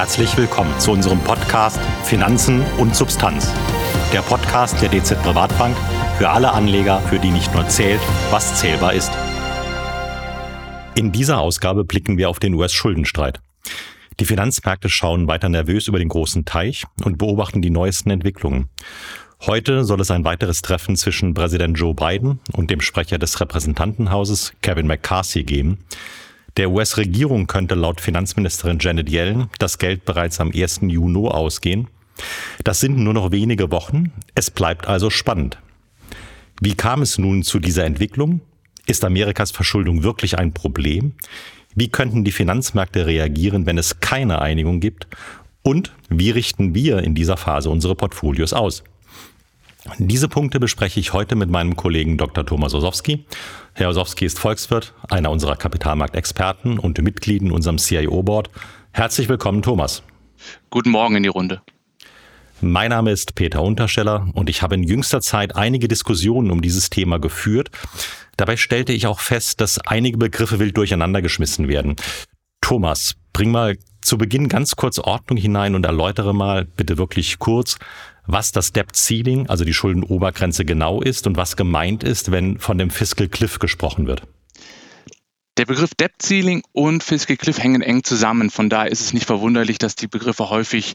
Herzlich willkommen zu unserem Podcast Finanzen und Substanz. Der Podcast der DZ Privatbank für alle Anleger, für die nicht nur zählt, was zählbar ist. In dieser Ausgabe blicken wir auf den US-Schuldenstreit. Die Finanzmärkte schauen weiter nervös über den großen Teich und beobachten die neuesten Entwicklungen. Heute soll es ein weiteres Treffen zwischen Präsident Joe Biden und dem Sprecher des Repräsentantenhauses Kevin McCarthy geben. Der US-Regierung könnte laut Finanzministerin Janet Yellen das Geld bereits am 1. Juni ausgehen. Das sind nur noch wenige Wochen. Es bleibt also spannend. Wie kam es nun zu dieser Entwicklung? Ist Amerikas Verschuldung wirklich ein Problem? Wie könnten die Finanzmärkte reagieren, wenn es keine Einigung gibt? Und wie richten wir in dieser Phase unsere Portfolios aus? Diese Punkte bespreche ich heute mit meinem Kollegen Dr. Thomas Osowski. Herr Osowski ist Volkswirt, einer unserer Kapitalmarktexperten und Mitglied in unserem CIO-Board. Herzlich willkommen, Thomas. Guten Morgen in die Runde. Mein Name ist Peter Untersteller und ich habe in jüngster Zeit einige Diskussionen um dieses Thema geführt. Dabei stellte ich auch fest, dass einige Begriffe wild durcheinandergeschmissen werden. Thomas, bring mal zu Beginn ganz kurz Ordnung hinein und erläutere mal bitte wirklich kurz, was das Debt Ceiling, also die Schuldenobergrenze genau ist und was gemeint ist, wenn von dem Fiscal Cliff gesprochen wird. Der Begriff Debt Ceiling und Fiscal Cliff hängen eng zusammen. Von daher ist es nicht verwunderlich, dass die Begriffe häufig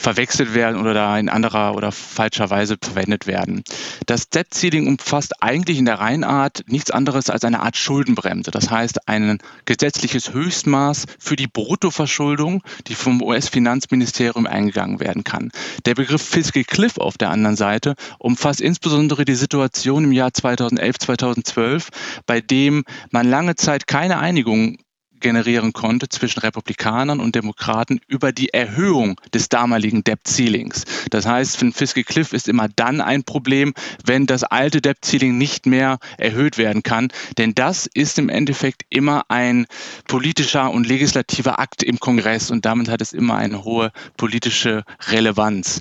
verwechselt werden oder da in anderer oder falscher Weise verwendet werden. Das Debt Ceiling umfasst eigentlich in der Reihenart nichts anderes als eine Art Schuldenbremse. Das heißt, ein gesetzliches Höchstmaß für die Bruttoverschuldung, die vom US-Finanzministerium eingegangen werden kann. Der Begriff Fiscal Cliff auf der anderen Seite umfasst insbesondere die Situation im Jahr 2011, 2012, bei dem man lange Zeit keine Einigung generieren konnte zwischen Republikanern und Demokraten über die Erhöhung des damaligen Debt Ceilings. Das heißt, ein Fiscal Cliff ist immer dann ein Problem, wenn das alte Debt Ceiling nicht mehr erhöht werden kann. Denn das ist im Endeffekt immer ein politischer und legislativer Akt im Kongress und damit hat es immer eine hohe politische Relevanz.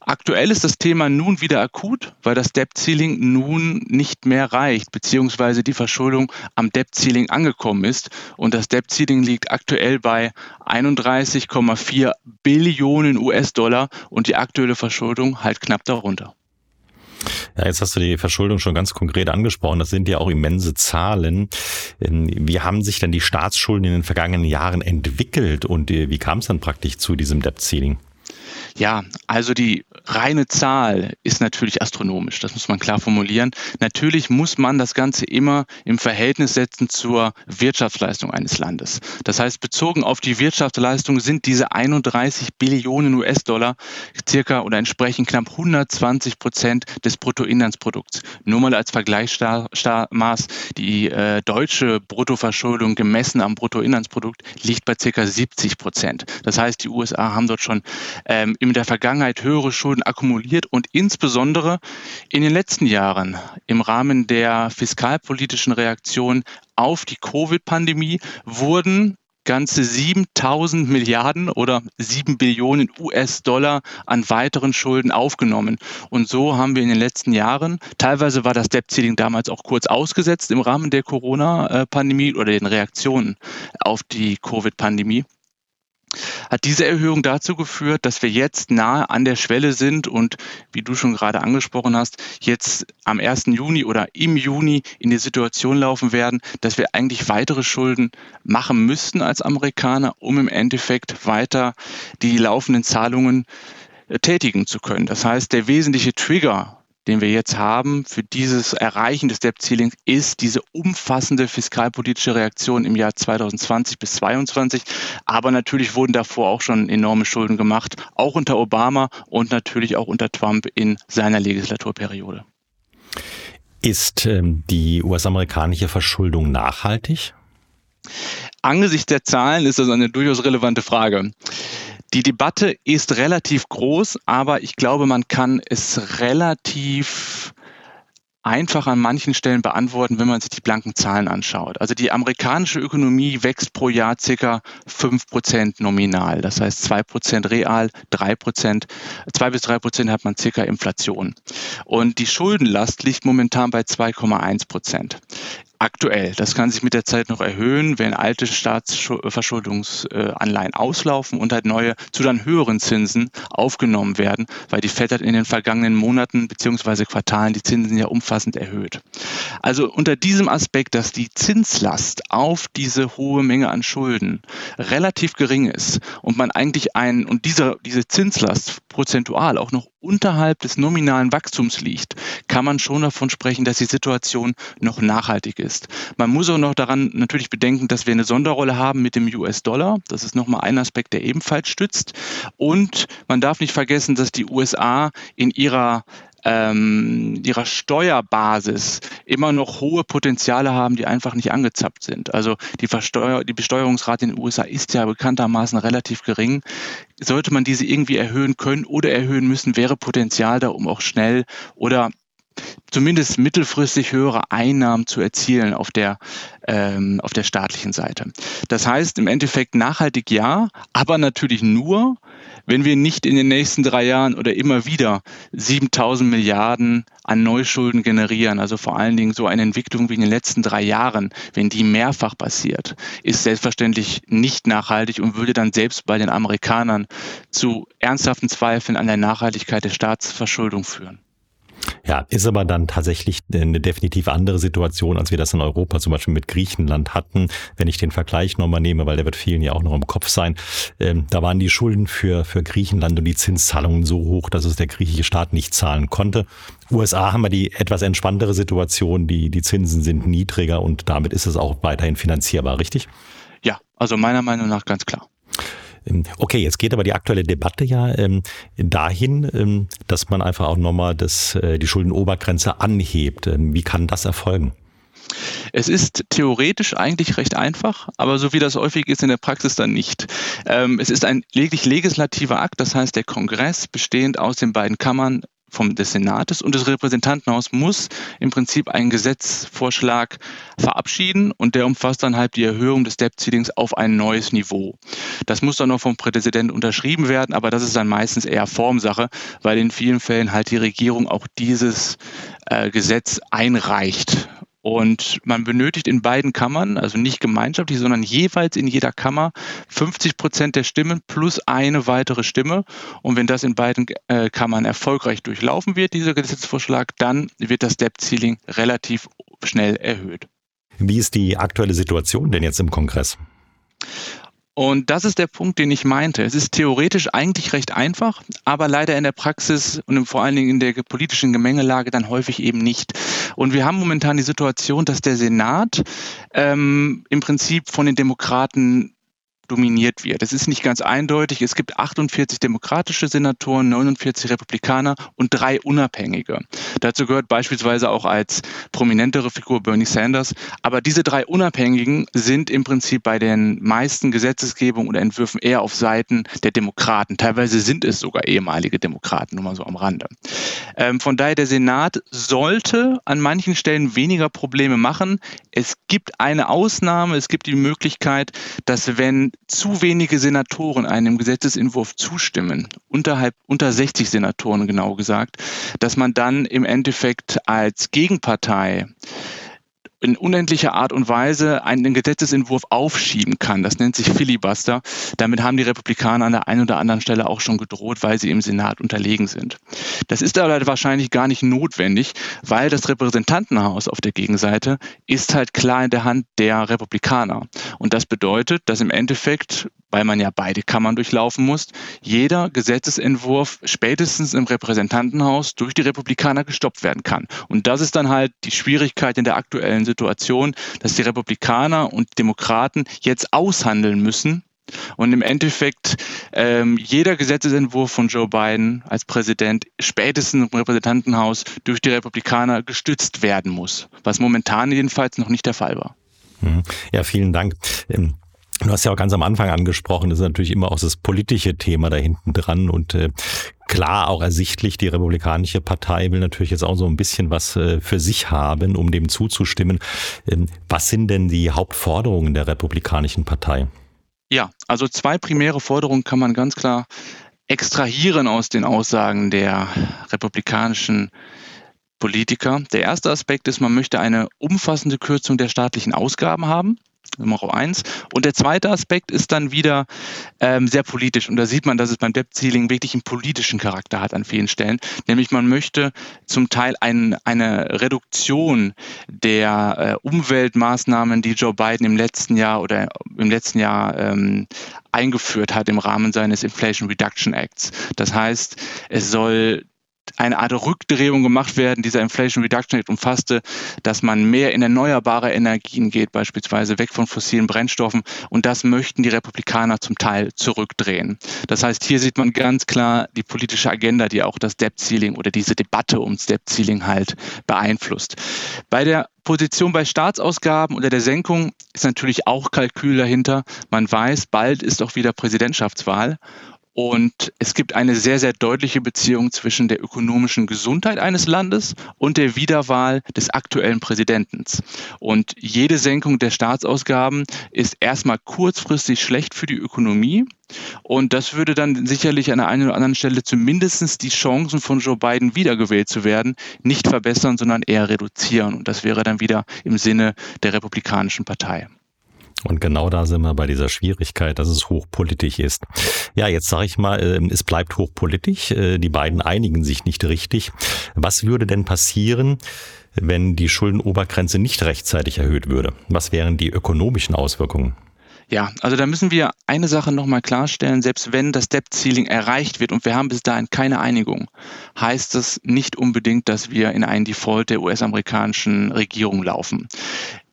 Aktuell ist das Thema nun wieder akut, weil das Debt Ceiling nun nicht mehr reicht, beziehungsweise die Verschuldung am Debt Ceiling angekommen ist und das Debt Debt Ceiling liegt aktuell bei 31,4 Billionen US-Dollar und die aktuelle Verschuldung halt knapp darunter. Ja, jetzt hast du die Verschuldung schon ganz konkret angesprochen. Das sind ja auch immense Zahlen. Ähm, wie haben sich denn die Staatsschulden in den vergangenen Jahren entwickelt und äh, wie kam es dann praktisch zu diesem Debt Ceiling? Ja, also die reine Zahl ist natürlich astronomisch, das muss man klar formulieren. Natürlich muss man das Ganze immer im Verhältnis setzen zur Wirtschaftsleistung eines Landes. Das heißt, bezogen auf die Wirtschaftsleistung sind diese 31 Billionen US-Dollar circa oder entsprechend knapp 120 Prozent des Bruttoinlandsprodukts. Nur mal als Vergleichsmaß, die äh, deutsche Bruttoverschuldung gemessen am Bruttoinlandsprodukt liegt bei circa 70 Prozent. Das heißt, die USA haben dort schon ähm, in der Vergangenheit höhere Schulden akkumuliert und insbesondere in den letzten Jahren im Rahmen der fiskalpolitischen Reaktion auf die Covid-Pandemie wurden ganze 7000 Milliarden oder 7 Billionen US-Dollar an weiteren Schulden aufgenommen. Und so haben wir in den letzten Jahren, teilweise war das Debt-Ceiling damals auch kurz ausgesetzt im Rahmen der Corona-Pandemie oder den Reaktionen auf die Covid-Pandemie, hat diese Erhöhung dazu geführt, dass wir jetzt nahe an der Schwelle sind und, wie du schon gerade angesprochen hast, jetzt am 1. Juni oder im Juni in die Situation laufen werden, dass wir eigentlich weitere Schulden machen müssten als Amerikaner, um im Endeffekt weiter die laufenden Zahlungen äh, tätigen zu können. Das heißt, der wesentliche Trigger den wir jetzt haben für dieses Erreichen des Debt Ceilings, ist diese umfassende fiskalpolitische Reaktion im Jahr 2020 bis 2022. Aber natürlich wurden davor auch schon enorme Schulden gemacht, auch unter Obama und natürlich auch unter Trump in seiner Legislaturperiode. Ist ähm, die US-amerikanische Verschuldung nachhaltig? Angesichts der Zahlen ist das eine durchaus relevante Frage. Die Debatte ist relativ groß, aber ich glaube, man kann es relativ einfach an manchen Stellen beantworten, wenn man sich die blanken Zahlen anschaut. Also die amerikanische Ökonomie wächst pro Jahr circa 5% nominal. Das heißt 2% real, 3%, 2 bis 3% hat man circa Inflation. Und die Schuldenlast liegt momentan bei 2,1%. Aktuell. Das kann sich mit der Zeit noch erhöhen, wenn alte Staatsverschuldungsanleihen auslaufen und halt neue zu dann höheren Zinsen aufgenommen werden, weil die Fed hat in den vergangenen Monaten bzw. Quartalen die Zinsen ja umfassend erhöht. Also unter diesem Aspekt, dass die Zinslast auf diese hohe Menge an Schulden relativ gering ist und man eigentlich einen und diese, diese Zinslast prozentual auch noch unterhalb des nominalen Wachstums liegt, kann man schon davon sprechen, dass die Situation noch nachhaltig ist. Man muss auch noch daran natürlich bedenken, dass wir eine Sonderrolle haben mit dem US-Dollar. Das ist nochmal ein Aspekt, der ebenfalls stützt. Und man darf nicht vergessen, dass die USA in ihrer ähm, ihrer Steuerbasis immer noch hohe Potenziale haben, die einfach nicht angezappt sind. Also die, Versteuer die Besteuerungsrate in den USA ist ja bekanntermaßen relativ gering. Sollte man diese irgendwie erhöhen können oder erhöhen müssen, wäre Potenzial da, um auch schnell oder zumindest mittelfristig höhere Einnahmen zu erzielen auf der, ähm, auf der staatlichen Seite. Das heißt im Endeffekt nachhaltig ja, aber natürlich nur, wenn wir nicht in den nächsten drei Jahren oder immer wieder 7000 Milliarden an Neuschulden generieren, also vor allen Dingen so eine Entwicklung wie in den letzten drei Jahren, wenn die mehrfach passiert, ist selbstverständlich nicht nachhaltig und würde dann selbst bei den Amerikanern zu ernsthaften Zweifeln an der Nachhaltigkeit der Staatsverschuldung führen. Ja, ist aber dann tatsächlich eine definitiv andere Situation, als wir das in Europa zum Beispiel mit Griechenland hatten. Wenn ich den Vergleich nochmal nehme, weil der wird vielen ja auch noch im Kopf sein, ähm, da waren die Schulden für, für Griechenland und die Zinszahlungen so hoch, dass es der griechische Staat nicht zahlen konnte. USA haben wir die etwas entspanntere Situation, die, die Zinsen sind niedriger und damit ist es auch weiterhin finanzierbar, richtig? Ja, also meiner Meinung nach ganz klar. Ähm, okay, jetzt geht aber die aktuelle Debatte ja ähm, dahin, ähm, dass man einfach auch nochmal das, äh, die Schuldenobergrenze anhebt. Ähm, wie kann das erfolgen? Es ist theoretisch eigentlich recht einfach, aber so wie das häufig ist in der Praxis dann nicht. Ähm, es ist ein lediglich legislativer Akt, das heißt der Kongress bestehend aus den beiden Kammern vom, des Senates und des Repräsentantenhaus muss im Prinzip einen Gesetzvorschlag verabschieden und der umfasst dann halt die Erhöhung des Debt-Ceilings auf ein neues Niveau. Das muss dann noch vom Präsidenten unterschrieben werden, aber das ist dann meistens eher Formsache, weil in vielen Fällen halt die Regierung auch dieses äh, Gesetz einreicht und man benötigt in beiden Kammern, also nicht gemeinschaftlich, sondern jeweils in jeder Kammer 50 Prozent der Stimmen plus eine weitere Stimme. Und wenn das in beiden äh, Kammern erfolgreich durchlaufen wird, dieser Gesetzesvorschlag, dann wird das Debt-Ceiling relativ schnell erhöht. Wie ist die aktuelle Situation denn jetzt im Kongress? Und das ist der Punkt, den ich meinte. Es ist theoretisch eigentlich recht einfach, aber leider in der Praxis und vor allen Dingen in der politischen Gemengelage dann häufig eben nicht. Und wir haben momentan die Situation, dass der Senat ähm, im Prinzip von den Demokraten dominiert wird. Es ist nicht ganz eindeutig. Es gibt 48 demokratische Senatoren, 49 Republikaner und drei Unabhängige. Dazu gehört beispielsweise auch als prominentere Figur Bernie Sanders. Aber diese drei Unabhängigen sind im Prinzip bei den meisten Gesetzesgebungen oder Entwürfen eher auf Seiten der Demokraten. Teilweise sind es sogar ehemalige Demokraten, nur mal so am Rande. Ähm, von daher, der Senat sollte an manchen Stellen weniger Probleme machen. Es gibt eine Ausnahme. Es gibt die Möglichkeit, dass wenn zu wenige Senatoren einem Gesetzesentwurf zustimmen, unterhalb, unter 60 Senatoren genau gesagt, dass man dann im Endeffekt als Gegenpartei in unendlicher Art und Weise einen Gesetzesentwurf aufschieben kann. Das nennt sich Filibuster. Damit haben die Republikaner an der einen oder anderen Stelle auch schon gedroht, weil sie im Senat unterlegen sind. Das ist aber wahrscheinlich gar nicht notwendig, weil das Repräsentantenhaus auf der Gegenseite ist halt klar in der Hand der Republikaner. Und das bedeutet, dass im Endeffekt weil man ja beide Kammern durchlaufen muss, jeder Gesetzesentwurf spätestens im Repräsentantenhaus durch die Republikaner gestoppt werden kann. Und das ist dann halt die Schwierigkeit in der aktuellen Situation, dass die Republikaner und Demokraten jetzt aushandeln müssen, und im Endeffekt ähm, jeder Gesetzesentwurf von Joe Biden als Präsident spätestens im Repräsentantenhaus durch die Republikaner gestützt werden muss, was momentan jedenfalls noch nicht der Fall war. Mhm. Ja, vielen Dank. Du hast ja auch ganz am Anfang angesprochen, das ist natürlich immer auch das politische Thema da hinten dran und äh, klar auch ersichtlich, die Republikanische Partei will natürlich jetzt auch so ein bisschen was äh, für sich haben, um dem zuzustimmen. Ähm, was sind denn die Hauptforderungen der Republikanischen Partei? Ja, also zwei primäre Forderungen kann man ganz klar extrahieren aus den Aussagen der Republikanischen Politiker. Der erste Aspekt ist, man möchte eine umfassende Kürzung der staatlichen Ausgaben haben. Nummer eins. Und der zweite Aspekt ist dann wieder ähm, sehr politisch. Und da sieht man, dass es beim Debt Ceiling wirklich einen politischen Charakter hat an vielen Stellen. Nämlich man möchte zum Teil ein, eine Reduktion der äh, Umweltmaßnahmen, die Joe Biden im letzten Jahr oder im letzten Jahr ähm, eingeführt hat im Rahmen seines Inflation Reduction Acts. Das heißt, es soll eine Art Rückdrehung gemacht werden. Dieser Inflation Reduction Act umfasste, dass man mehr in erneuerbare Energien geht, beispielsweise weg von fossilen Brennstoffen. Und das möchten die Republikaner zum Teil zurückdrehen. Das heißt, hier sieht man ganz klar die politische Agenda, die auch das Debt Ceiling oder diese Debatte ums Debt Ceiling halt beeinflusst. Bei der Position bei Staatsausgaben oder der Senkung ist natürlich auch Kalkül dahinter. Man weiß, bald ist auch wieder Präsidentschaftswahl und es gibt eine sehr, sehr deutliche Beziehung zwischen der ökonomischen Gesundheit eines Landes und der Wiederwahl des aktuellen Präsidenten. Und jede Senkung der Staatsausgaben ist erstmal kurzfristig schlecht für die Ökonomie. Und das würde dann sicherlich an der einen oder anderen Stelle zumindest die Chancen von Joe Biden wiedergewählt zu werden nicht verbessern, sondern eher reduzieren. Und das wäre dann wieder im Sinne der Republikanischen Partei. Und genau da sind wir bei dieser Schwierigkeit, dass es hochpolitisch ist. Ja, jetzt sage ich mal, ähm, es bleibt hochpolitisch. Äh, die beiden einigen sich nicht richtig. Was würde denn passieren, wenn die Schuldenobergrenze nicht rechtzeitig erhöht würde? Was wären die ökonomischen Auswirkungen? Ja, also da müssen wir eine Sache nochmal klarstellen. Selbst wenn das Debt-Ceiling erreicht wird und wir haben bis dahin keine Einigung, heißt das nicht unbedingt, dass wir in einen Default der US-amerikanischen Regierung laufen.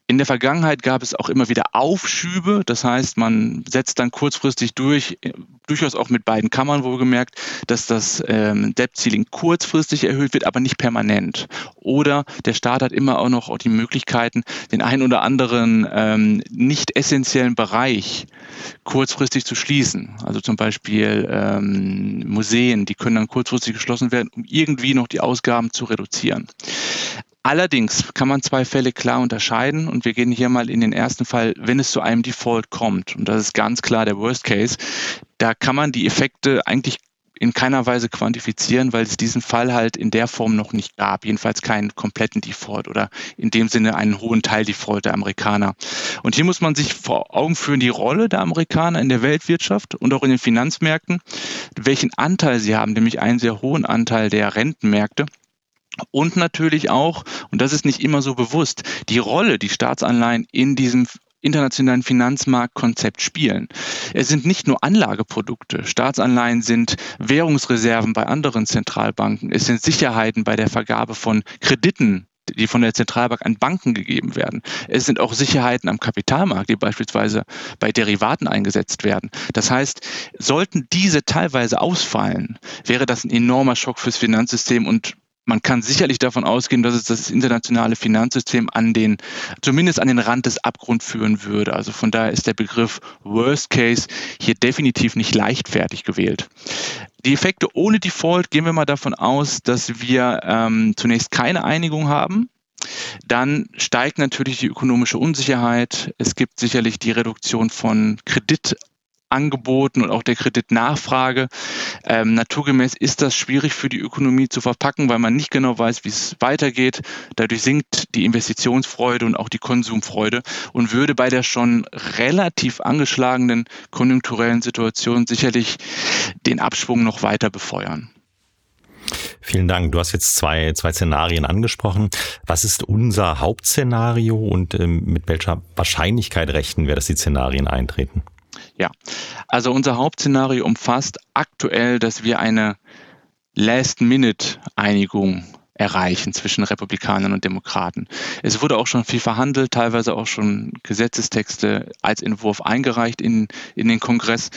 In der Vergangenheit gab es auch immer wieder Aufschübe, das heißt, man setzt dann kurzfristig durch, durchaus auch mit beiden Kammern wohlgemerkt, dass das ähm, Debt-Ceiling kurzfristig erhöht wird, aber nicht permanent. Oder der Staat hat immer auch noch die Möglichkeiten, den einen oder anderen ähm, nicht essentiellen Bereich kurzfristig zu schließen. Also zum Beispiel ähm, Museen, die können dann kurzfristig geschlossen werden, um irgendwie noch die Ausgaben zu reduzieren. Allerdings kann man zwei Fälle klar unterscheiden und wir gehen hier mal in den ersten Fall, wenn es zu einem Default kommt. Und das ist ganz klar der Worst Case. Da kann man die Effekte eigentlich in keiner Weise quantifizieren, weil es diesen Fall halt in der Form noch nicht gab. Jedenfalls keinen kompletten Default oder in dem Sinne einen hohen Teil Default der Amerikaner. Und hier muss man sich vor Augen führen, die Rolle der Amerikaner in der Weltwirtschaft und auch in den Finanzmärkten, welchen Anteil sie haben, nämlich einen sehr hohen Anteil der Rentenmärkte. Und natürlich auch, und das ist nicht immer so bewusst, die Rolle, die Staatsanleihen in diesem internationalen Finanzmarktkonzept spielen. Es sind nicht nur Anlageprodukte. Staatsanleihen sind Währungsreserven bei anderen Zentralbanken. Es sind Sicherheiten bei der Vergabe von Krediten die von der Zentralbank an Banken gegeben werden. Es sind auch Sicherheiten am Kapitalmarkt, die beispielsweise bei Derivaten eingesetzt werden. Das heißt, sollten diese teilweise ausfallen, wäre das ein enormer Schock fürs Finanzsystem und man kann sicherlich davon ausgehen, dass es das internationale Finanzsystem an den, zumindest an den Rand des Abgrunds führen würde. Also von daher ist der Begriff Worst Case hier definitiv nicht leichtfertig gewählt. Die Effekte ohne Default gehen wir mal davon aus, dass wir ähm, zunächst keine Einigung haben. Dann steigt natürlich die ökonomische Unsicherheit. Es gibt sicherlich die Reduktion von Kredit Angeboten und auch der Kreditnachfrage. Ähm, naturgemäß ist das schwierig für die Ökonomie zu verpacken, weil man nicht genau weiß, wie es weitergeht. Dadurch sinkt die Investitionsfreude und auch die Konsumfreude und würde bei der schon relativ angeschlagenen konjunkturellen Situation sicherlich den Abschwung noch weiter befeuern. Vielen Dank. Du hast jetzt zwei, zwei Szenarien angesprochen. Was ist unser Hauptszenario und ähm, mit welcher Wahrscheinlichkeit rechnen wir, dass die Szenarien eintreten? Ja, also unser Hauptszenario umfasst aktuell, dass wir eine Last-Minute-Einigung erreichen zwischen Republikanern und Demokraten. Es wurde auch schon viel verhandelt, teilweise auch schon Gesetzestexte als Entwurf eingereicht in, in den Kongress.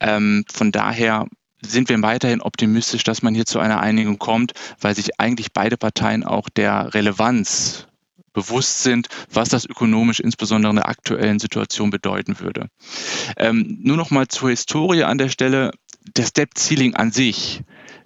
Ähm, von daher sind wir weiterhin optimistisch, dass man hier zu einer Einigung kommt, weil sich eigentlich beide Parteien auch der Relevanz bewusst sind, was das ökonomisch insbesondere in der aktuellen Situation bedeuten würde. Ähm, nur noch mal zur Historie an der Stelle. Das Debt Ceiling an sich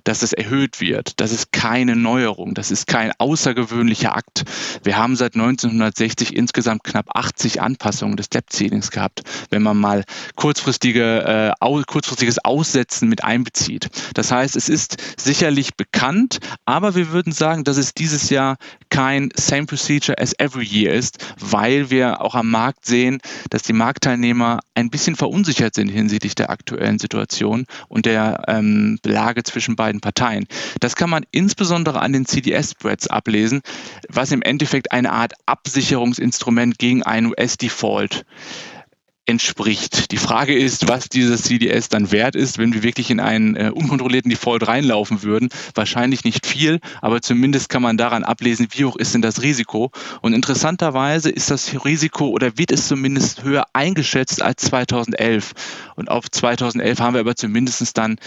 dass es erhöht wird. Das ist keine Neuerung, das ist kein außergewöhnlicher Akt. Wir haben seit 1960 insgesamt knapp 80 Anpassungen des Debt-Ceilings gehabt, wenn man mal kurzfristige, äh, kurzfristiges Aussetzen mit einbezieht. Das heißt, es ist sicherlich bekannt, aber wir würden sagen, dass es dieses Jahr kein Same Procedure as every year ist, weil wir auch am Markt sehen, dass die Marktteilnehmer ein bisschen verunsichert sind hinsichtlich der aktuellen Situation und der ähm, Lage zwischen beiden Parteien. Das kann man insbesondere an den CDS-Spreads ablesen, was im Endeffekt eine Art Absicherungsinstrument gegen einen US-Default entspricht. Die Frage ist, was dieses CDS dann wert ist, wenn wir wirklich in einen äh, unkontrollierten Default reinlaufen würden. Wahrscheinlich nicht viel, aber zumindest kann man daran ablesen, wie hoch ist denn das Risiko. Und interessanterweise ist das Risiko oder wird es zumindest höher eingeschätzt als 2011. Und auf 2011 haben wir aber zumindest dann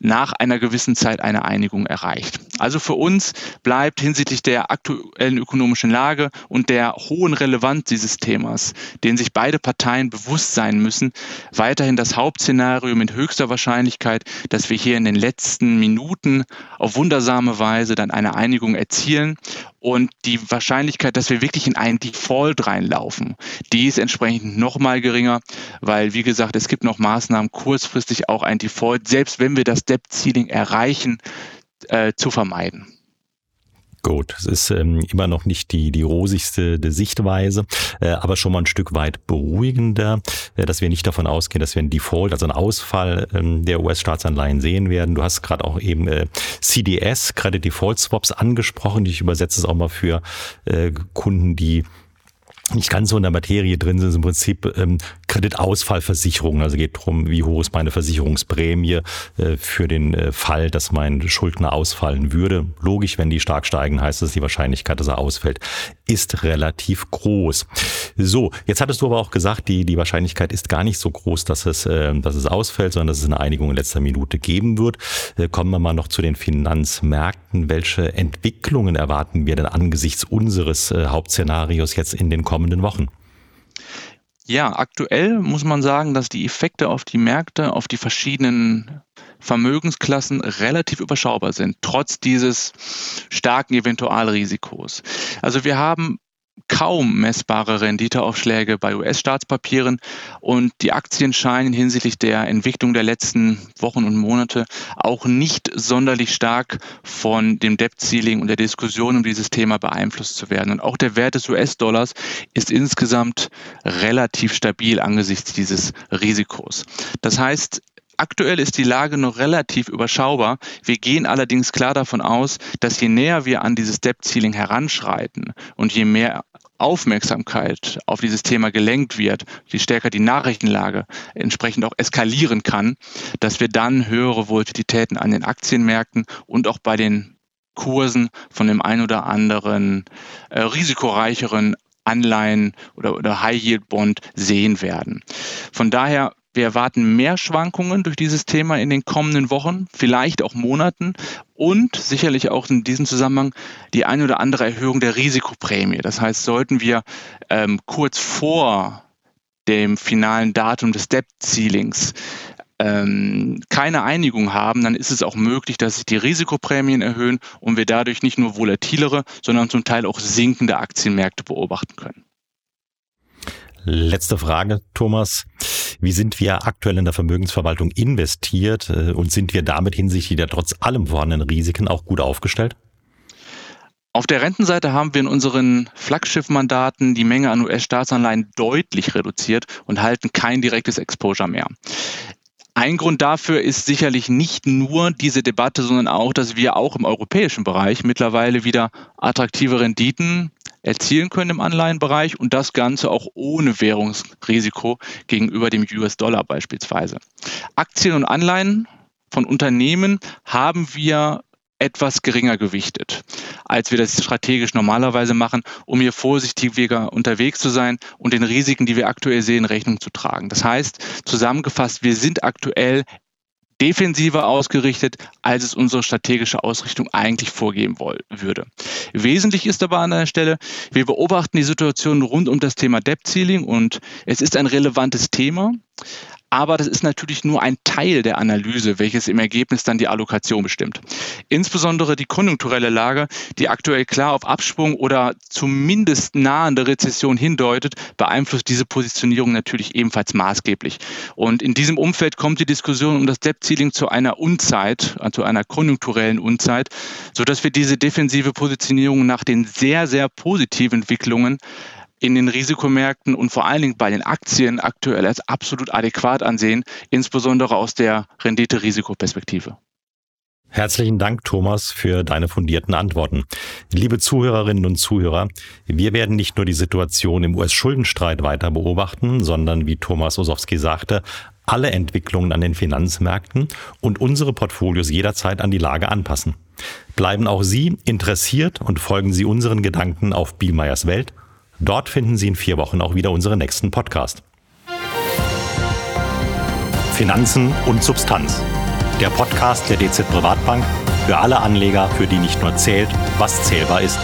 nach einer gewissen Zeit eine Einigung erreicht. Also für uns bleibt hinsichtlich der aktuellen ökonomischen Lage und der hohen Relevanz dieses Themas, den sich beide Parteien bewusst sein müssen, weiterhin das Hauptszenario mit höchster Wahrscheinlichkeit, dass wir hier in den letzten Minuten auf wundersame Weise dann eine Einigung erzielen und die Wahrscheinlichkeit, dass wir wirklich in einen Default reinlaufen, die ist entsprechend nochmal geringer, weil, wie gesagt, es gibt noch Maßnahmen, kurzfristig auch ein Default, selbst wenn wir das Debt-Ceiling erreichen, äh, zu vermeiden. Gut, es ist ähm, immer noch nicht die, die rosigste Sichtweise, äh, aber schon mal ein Stück weit beruhigender, äh, dass wir nicht davon ausgehen, dass wir einen Default, also einen Ausfall ähm, der US-Staatsanleihen sehen werden. Du hast gerade auch eben äh, CDS, Credit Default Swaps angesprochen. Ich übersetze es auch mal für äh, Kunden, die nicht ganz so in der Materie drin sind, ist im Prinzip ähm, Kreditausfallversicherung. Also geht darum, wie hoch ist meine Versicherungsprämie äh, für den äh, Fall, dass mein Schuldner ausfallen würde. Logisch, wenn die stark steigen, heißt das, die Wahrscheinlichkeit, dass er ausfällt, ist relativ groß. So, jetzt hattest du aber auch gesagt, die, die Wahrscheinlichkeit ist gar nicht so groß, dass es, äh, dass es ausfällt, sondern dass es eine Einigung in letzter Minute geben wird. Äh, kommen wir mal noch zu den Finanzmärkten. Welche Entwicklungen erwarten wir denn angesichts unseres äh, Hauptszenarios jetzt in den kommenden kommenden Wochen? Ja, aktuell muss man sagen, dass die Effekte auf die Märkte, auf die verschiedenen Vermögensklassen relativ überschaubar sind, trotz dieses starken Eventualrisikos. Also wir haben kaum messbare Renditeaufschläge bei US-Staatspapieren und die Aktien scheinen hinsichtlich der Entwicklung der letzten Wochen und Monate auch nicht sonderlich stark von dem Debt-Ceiling und der Diskussion um dieses Thema beeinflusst zu werden. Und auch der Wert des US-Dollars ist insgesamt relativ stabil angesichts dieses Risikos. Das heißt, Aktuell ist die Lage noch relativ überschaubar. Wir gehen allerdings klar davon aus, dass je näher wir an dieses Debt-Ceiling heranschreiten und je mehr Aufmerksamkeit auf dieses Thema gelenkt wird, je stärker die Nachrichtenlage entsprechend auch eskalieren kann, dass wir dann höhere Volatilitäten an den Aktienmärkten und auch bei den Kursen von dem ein oder anderen äh, risikoreicheren Anleihen oder, oder High-Yield-Bond sehen werden. Von daher wir erwarten mehr Schwankungen durch dieses Thema in den kommenden Wochen, vielleicht auch Monaten und sicherlich auch in diesem Zusammenhang die eine oder andere Erhöhung der Risikoprämie. Das heißt, sollten wir ähm, kurz vor dem finalen Datum des Debt-Ceilings ähm, keine Einigung haben, dann ist es auch möglich, dass sich die Risikoprämien erhöhen und wir dadurch nicht nur volatilere, sondern zum Teil auch sinkende Aktienmärkte beobachten können. Letzte Frage, Thomas. Wie sind wir aktuell in der Vermögensverwaltung investiert äh, und sind wir damit hinsichtlich der trotz allem vorhandenen Risiken auch gut aufgestellt? Auf der Rentenseite haben wir in unseren Flaggschiffmandaten die Menge an US-Staatsanleihen deutlich reduziert und halten kein direktes Exposure mehr. Ein Grund dafür ist sicherlich nicht nur diese Debatte, sondern auch, dass wir auch im europäischen Bereich mittlerweile wieder attraktive Renditen erzielen können im Anleihenbereich und das Ganze auch ohne Währungsrisiko gegenüber dem US-Dollar beispielsweise. Aktien und Anleihen von Unternehmen haben wir etwas geringer gewichtet, als wir das strategisch normalerweise machen, um hier vorsichtiger unterwegs zu sein und den Risiken, die wir aktuell sehen, Rechnung zu tragen. Das heißt, zusammengefasst, wir sind aktuell defensiver ausgerichtet, als es unsere strategische Ausrichtung eigentlich vorgeben würde. Wesentlich ist aber an der Stelle, wir beobachten die Situation rund um das Thema Debt Ceiling und es ist ein relevantes Thema. Aber das ist natürlich nur ein Teil der Analyse, welches im Ergebnis dann die Allokation bestimmt. Insbesondere die konjunkturelle Lage, die aktuell klar auf Abschwung oder zumindest nahende Rezession hindeutet, beeinflusst diese Positionierung natürlich ebenfalls maßgeblich. Und in diesem Umfeld kommt die Diskussion um das Debt-Ceiling zu einer Unzeit, also einer konjunkturellen Unzeit, sodass wir diese defensive Positionierung nach den sehr, sehr positiven Entwicklungen in den Risikomärkten und vor allen Dingen bei den Aktien aktuell als absolut adäquat ansehen, insbesondere aus der Rendite-Risikoperspektive. Herzlichen Dank, Thomas, für deine fundierten Antworten. Liebe Zuhörerinnen und Zuhörer, wir werden nicht nur die Situation im US-Schuldenstreit weiter beobachten, sondern, wie Thomas Osowski sagte, alle Entwicklungen an den Finanzmärkten und unsere Portfolios jederzeit an die Lage anpassen. Bleiben auch Sie interessiert und folgen Sie unseren Gedanken auf Bielmeyers Welt – Dort finden Sie in vier Wochen auch wieder unseren nächsten Podcast. Finanzen und Substanz. Der Podcast der DZ Privatbank für alle Anleger, für die nicht nur zählt, was zählbar ist.